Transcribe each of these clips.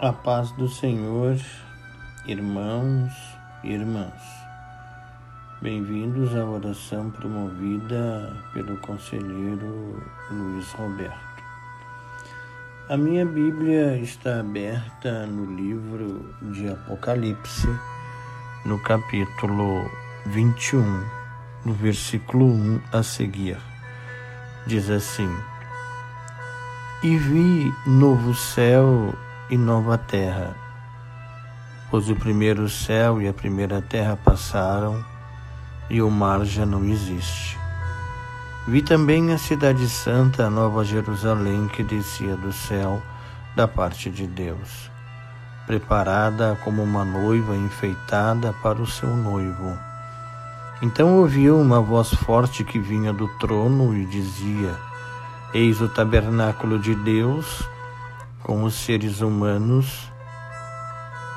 A paz do Senhor, irmãos e irmãs. Bem-vindos à oração promovida pelo conselheiro Luiz Roberto. A minha Bíblia está aberta no livro de Apocalipse, no capítulo 21, no versículo 1 a seguir. Diz assim: E vi novo céu e nova terra. Pois o primeiro céu e a primeira terra passaram e o mar já não existe. Vi também a Cidade Santa, a Nova Jerusalém, que descia do céu da parte de Deus, preparada como uma noiva enfeitada para o seu noivo. Então ouvi uma voz forte que vinha do trono e dizia: Eis o tabernáculo de Deus com os seres humanos,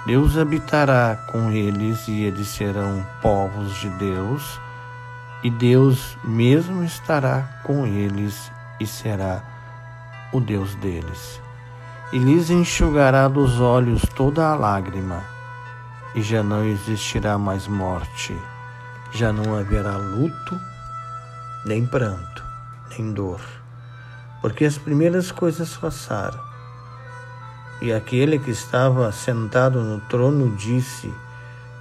Deus habitará com eles e eles serão povos de Deus, e Deus mesmo estará com eles e será o Deus deles. E lhes enxugará dos olhos toda a lágrima, e já não existirá mais morte, já não haverá luto, nem pranto, nem dor, porque as primeiras coisas passaram e aquele que estava sentado no trono disse: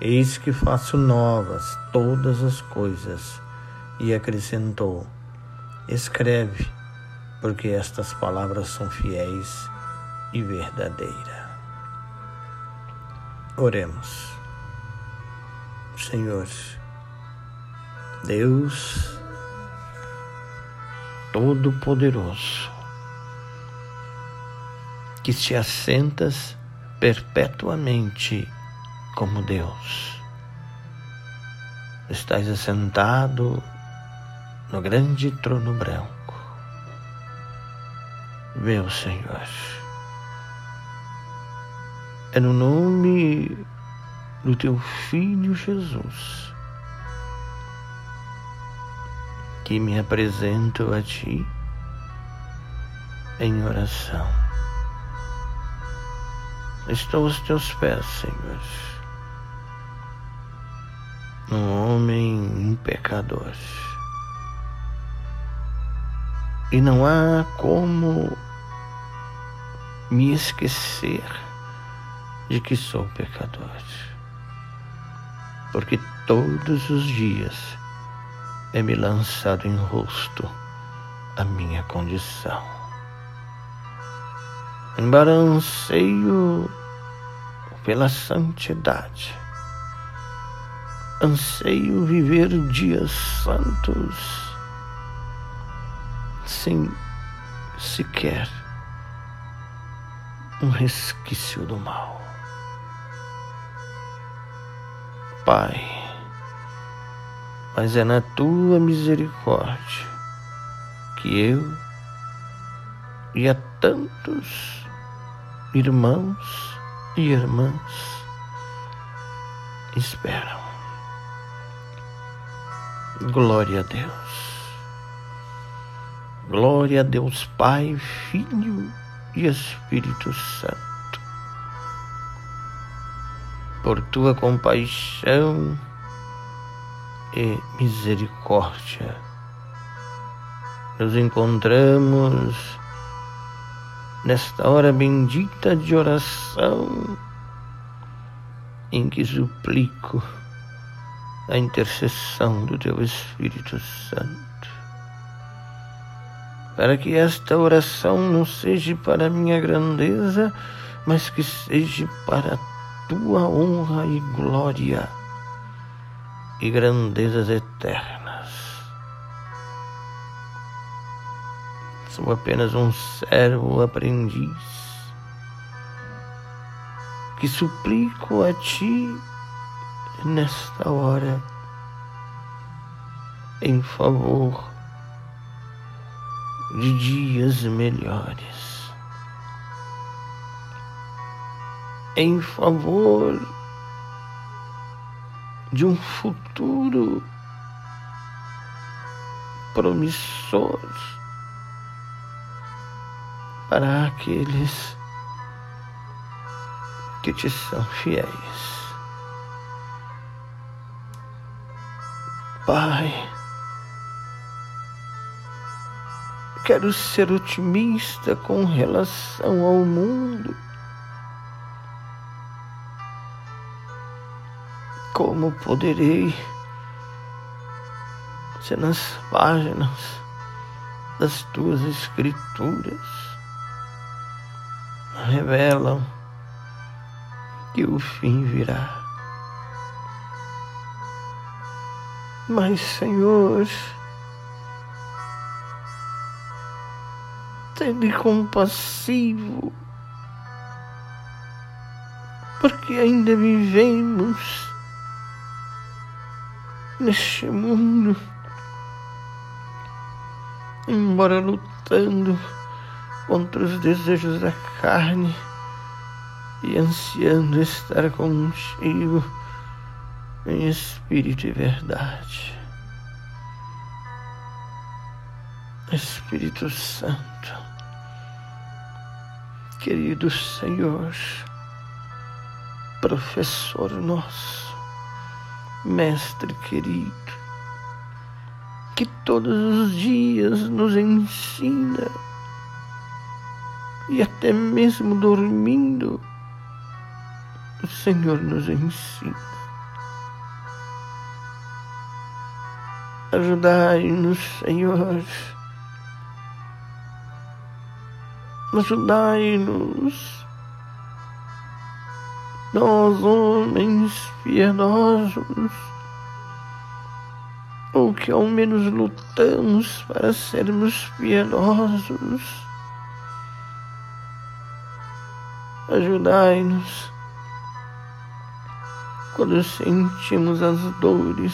Eis que faço novas todas as coisas. E acrescentou: Escreve, porque estas palavras são fiéis e verdadeiras. Oremos. Senhor, Deus Todo-Poderoso, que te assentas perpetuamente como Deus. Estás assentado no grande trono branco. Meu Senhor, é no nome do teu Filho Jesus que me apresento a Ti em oração. Estou aos teus pés, Senhor. Um homem pecador. E não há como me esquecer de que sou pecador. Porque todos os dias é me lançado em rosto a minha condição. Embora anseio pela santidade. Anseio viver dias santos sem sequer um resquício do mal. Pai, mas é na tua misericórdia que eu e a tantos irmãos e irmãs esperam. Glória a Deus. Glória a Deus Pai, Filho e Espírito Santo. Por tua compaixão e misericórdia, nos encontramos nesta hora bendita de oração em que suplico a intercessão do Teu Espírito Santo, para que esta oração não seja para minha grandeza, mas que seja para a Tua honra e glória e grandezas eternas. Sou apenas um servo aprendiz que suplico a Ti nesta hora em favor de dias melhores, em favor de um futuro promissor para aqueles que te são fiéis. Pai, quero ser otimista com relação ao mundo. Como poderei, se nas páginas das tuas escrituras revelam que o fim virá. Mas, Senhor, tende compassivo, porque ainda vivemos neste mundo, embora lutando contra os desejos da carne e ansiando estar contigo em espírito e verdade. Espírito Santo, querido Senhor, professor nosso, mestre querido, que todos os dias nos ensina e até mesmo dormindo, o Senhor nos ensina. Ajudai-nos, Senhor. Ajudai-nos. Nós, homens piedosos, ou que ao menos lutamos para sermos piedosos. Ajudai-nos quando sentimos as dores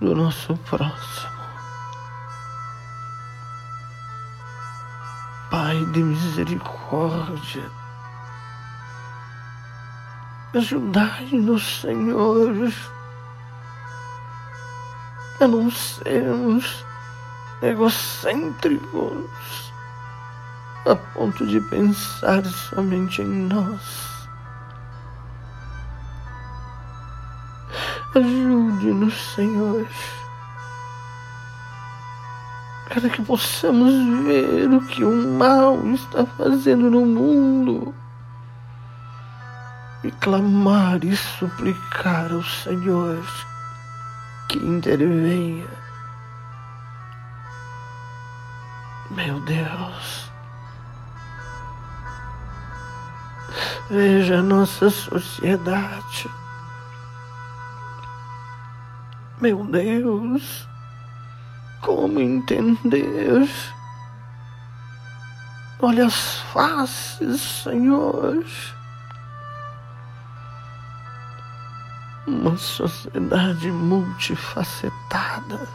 do nosso próximo. Pai de misericórdia, ajudai-nos, Senhor, a não sermos egocêntricos a ponto de pensar somente em nós. Ajude-nos, Senhor, para que possamos ver o que o mal está fazendo no mundo e clamar e suplicar ao Senhor que intervenha. Meu Deus, veja a nossa sociedade. Meu Deus, como entender? Olha as faces, Senhor. Uma sociedade multifacetada.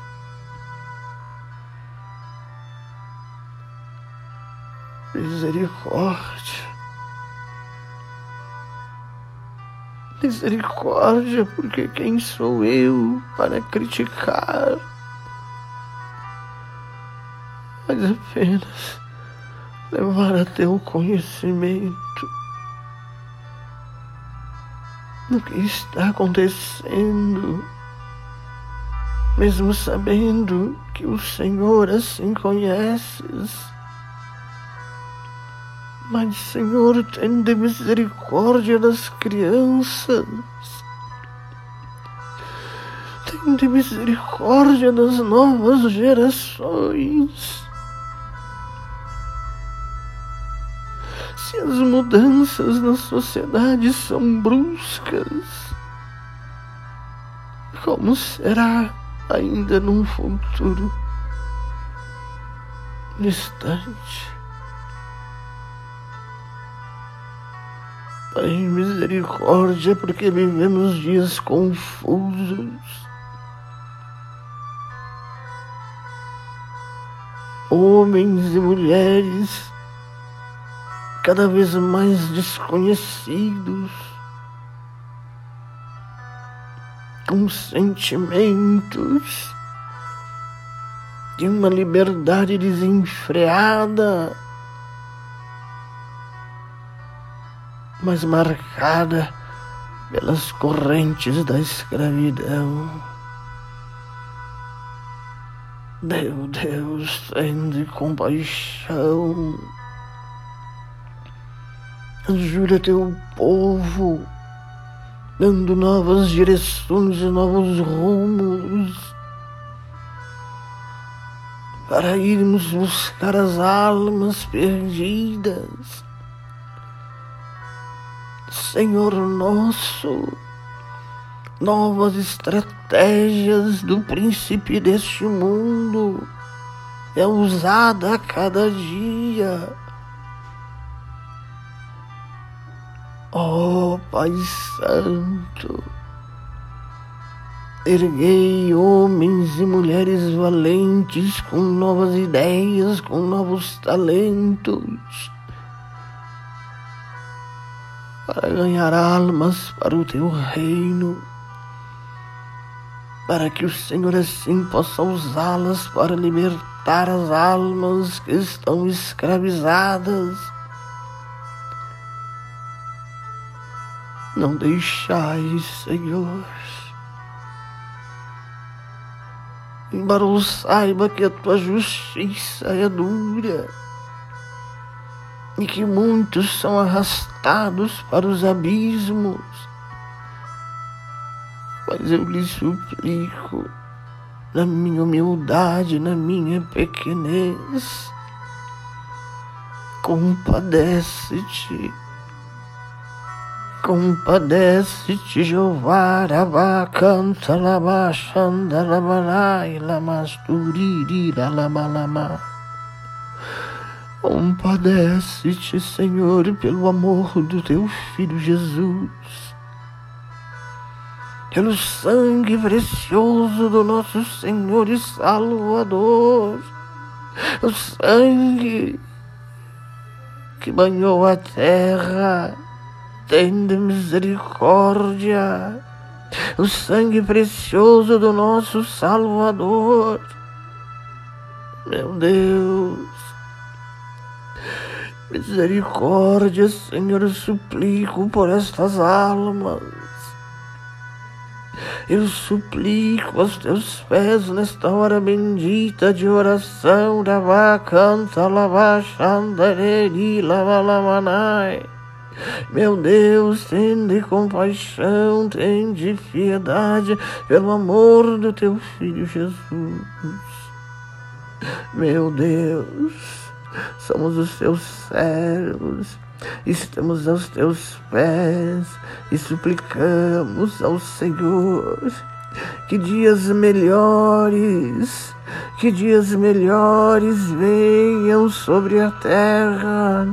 Misericórdia. Misericórdia, porque quem sou eu para criticar? Mas apenas levar a teu conhecimento do que está acontecendo, mesmo sabendo que o Senhor assim conheces. Mas, Senhor, tende misericórdia das crianças. Tende misericórdia das novas gerações. Se as mudanças na sociedade são bruscas, como será ainda num futuro distante? Pai, misericórdia, porque vivemos dias confusos. Homens e mulheres cada vez mais desconhecidos, com sentimentos de uma liberdade desenfreada mas marcada pelas correntes da escravidão. Meu Deus, tende compaixão. Ajuda teu povo, dando novas direções e novos rumos, para irmos buscar as almas perdidas. Senhor nosso, novas estratégias do príncipe deste mundo é usada a cada dia. Oh, Pai Santo, erguei homens e mulheres valentes com novas ideias, com novos talentos, para ganhar almas para o teu reino para que o Senhor assim possa usá-las para libertar as almas que estão escravizadas. Não deixais, Senhor. Embora eu saiba que a tua justiça é dura e que muitos são arrastados para os abismos, mas eu lhe suplico, na minha humildade, na minha pequenez, compadece-te. Compadece-te, Jeová, Rabá, canta, labá, xanda, labalai, lamasturi, lalabalama. Compadece-te, Senhor, pelo amor do teu Filho Jesus. Pelo sangue precioso do nosso Senhor e Salvador, o sangue que banhou a terra, tende misericórdia, o sangue precioso do nosso Salvador. Meu Deus, misericórdia, Senhor, suplico por estas almas eu suplico aos teus pés nesta hora bendita de oração. Dava canta lava xandareri lava lamanai. Meu Deus, tende compaixão, tende piedade, pelo amor do teu filho Jesus. Meu Deus, somos os teus servos estamos aos teus pés e suplicamos ao Senhor que dias melhores que dias melhores venham sobre a terra,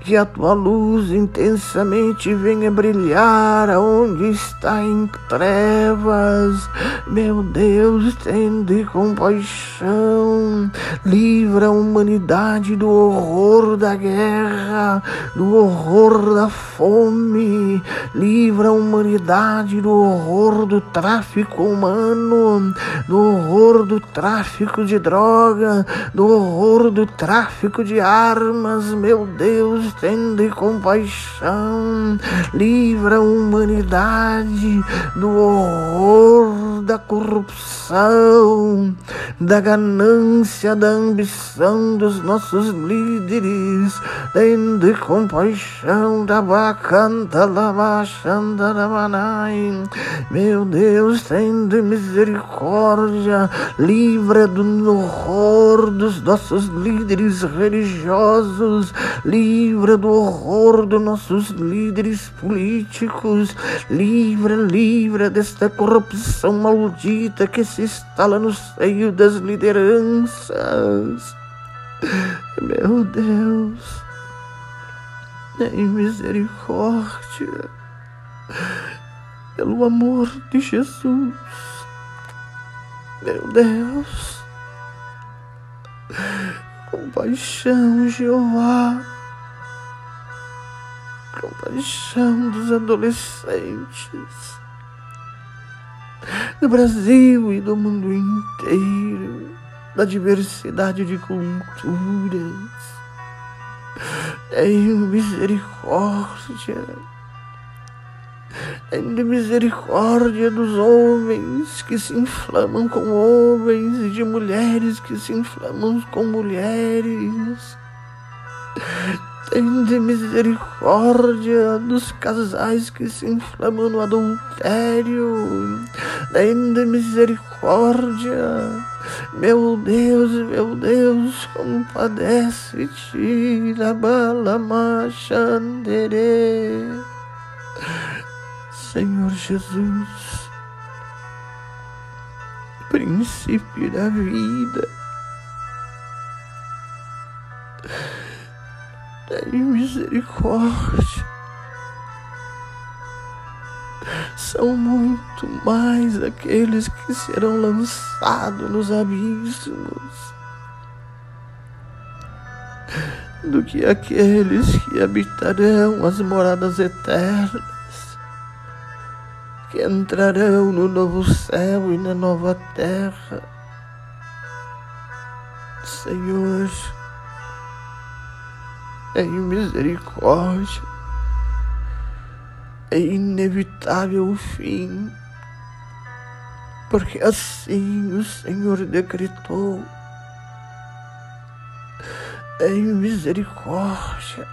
que a tua luz intensamente venha brilhar aonde está em trevas. Meu Deus, tende compaixão, livra a humanidade do horror da guerra, do horror da fome, livra a humanidade do horror do tráfico humano, do horror do tráfico de droga, do horror do tráfico de armas, meu Deus, tende compaixão, livra a humanidade do horror da corrupção, da ganância, da ambição dos nossos líderes, tende compaixão da bacanta, da baixanda, da manai, meu Deus, tende misericórdia, livra do horror dos nossos líderes religiosos, livra do horror dos nossos líderes políticos, livra, livra desta corrupção maldita que se instala no seio das lideranças. Meu Deus, em misericórdia, pelo amor de Jesus. Meu Deus. Compaixão, Jeová. Compaixão dos adolescentes do Brasil e do mundo inteiro, da diversidade de culturas. Tenha misericórdia. Tenha misericórdia dos homens que se inflamam com homens e de mulheres que se inflamam com mulheres. Tende misericórdia dos casais que se inflamam no adultério. Tende misericórdia. Meu Deus, meu Deus, compadece-te da bala machandere. Senhor Jesus, princípio da vida. Tem misericórdia. São muito mais aqueles que serão lançados nos abismos do que aqueles que habitarão as moradas eternas, que entrarão no novo céu e na nova terra. Senhor, em misericórdia. É inevitável o fim, porque assim o Senhor decretou. Em misericórdia,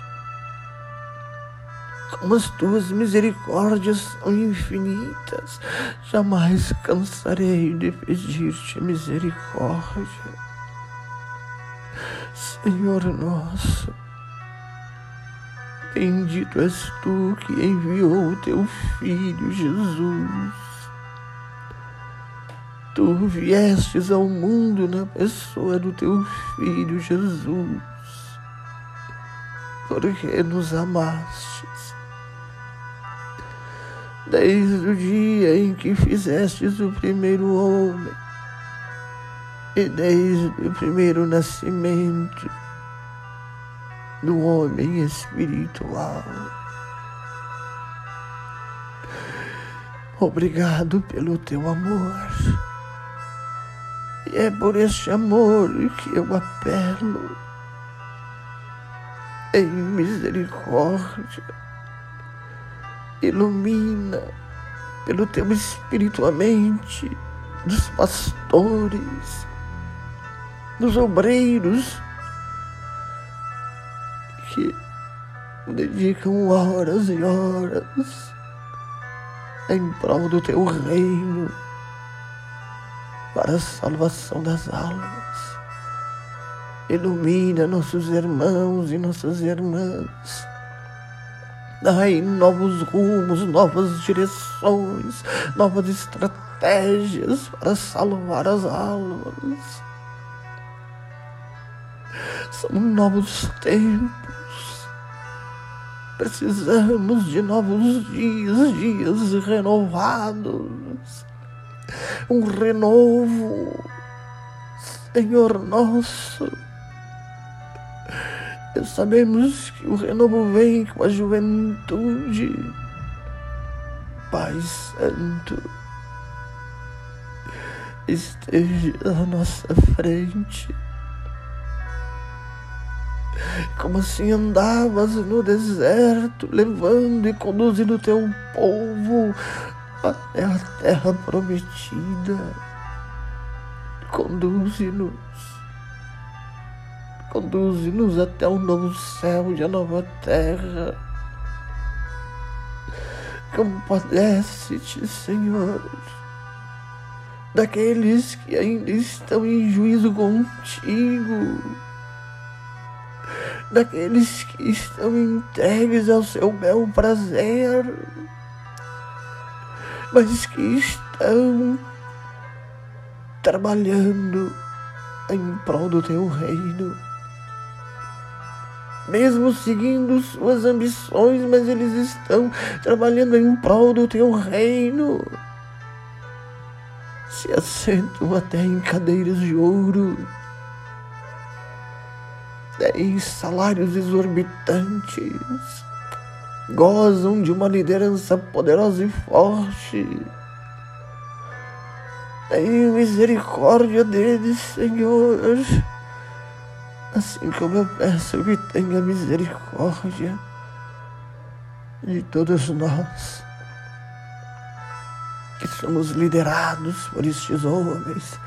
como as tuas misericórdias são infinitas, jamais cansarei de pedir-te misericórdia. Senhor nosso, Bendito és tu que enviou o teu filho Jesus. Tu viestes ao mundo na pessoa do teu filho Jesus, porque nos amastes. Desde o dia em que fizestes o primeiro homem, e desde o primeiro nascimento, do homem espiritual. Obrigado pelo teu amor. E é por este amor que eu apelo em misericórdia. Ilumina pelo teu espírito a mente dos pastores, dos obreiros que dedicam horas e horas em prol do teu reino para a salvação das almas. Ilumina nossos irmãos e nossas irmãs. Dai novos rumos, novas direções, novas estratégias para salvar as almas. São novos tempos Precisamos de novos dias, dias renovados. Um renovo, Senhor nosso. Sabemos que o renovo vem com a juventude. Pai Santo, esteja à nossa frente como assim andavas no deserto, levando e conduzindo teu povo até a terra prometida. Conduze-nos, conduze-nos até o novo céu e a nova terra. Compadece-te, Senhor, daqueles que ainda estão em juízo contigo daqueles que estão entregues ao seu bel prazer, mas que estão trabalhando em prol do teu reino. Mesmo seguindo suas ambições, mas eles estão trabalhando em prol do teu reino. Se assentam até em cadeiras de ouro têm salários exorbitantes, gozam de uma liderança poderosa e forte. Tem misericórdia deles, Senhor. Assim como eu peço que tenha misericórdia de todos nós que somos liderados por estes homens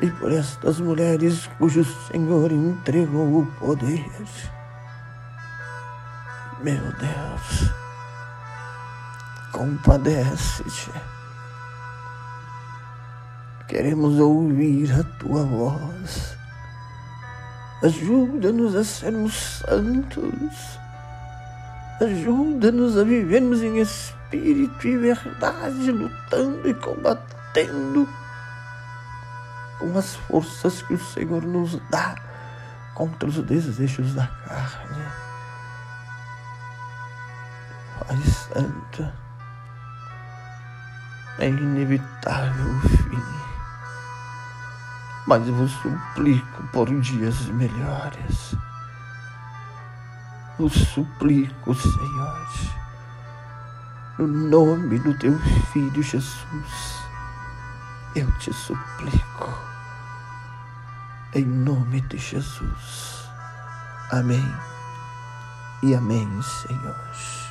e por estas mulheres cujo Senhor entregou o poder. Meu Deus, compadece-te. Queremos ouvir a tua voz. Ajuda-nos a sermos santos. Ajuda-nos a vivermos em espírito e verdade, lutando e combatendo com as forças que o Senhor nos dá contra os desejos da carne. Pai Santa, é inevitável o fim, mas vos suplico por dias melhores. Vos suplico, Senhor, no nome do teu Filho Jesus, eu te suplico em nome de Jesus. Amém e amém, Senhor.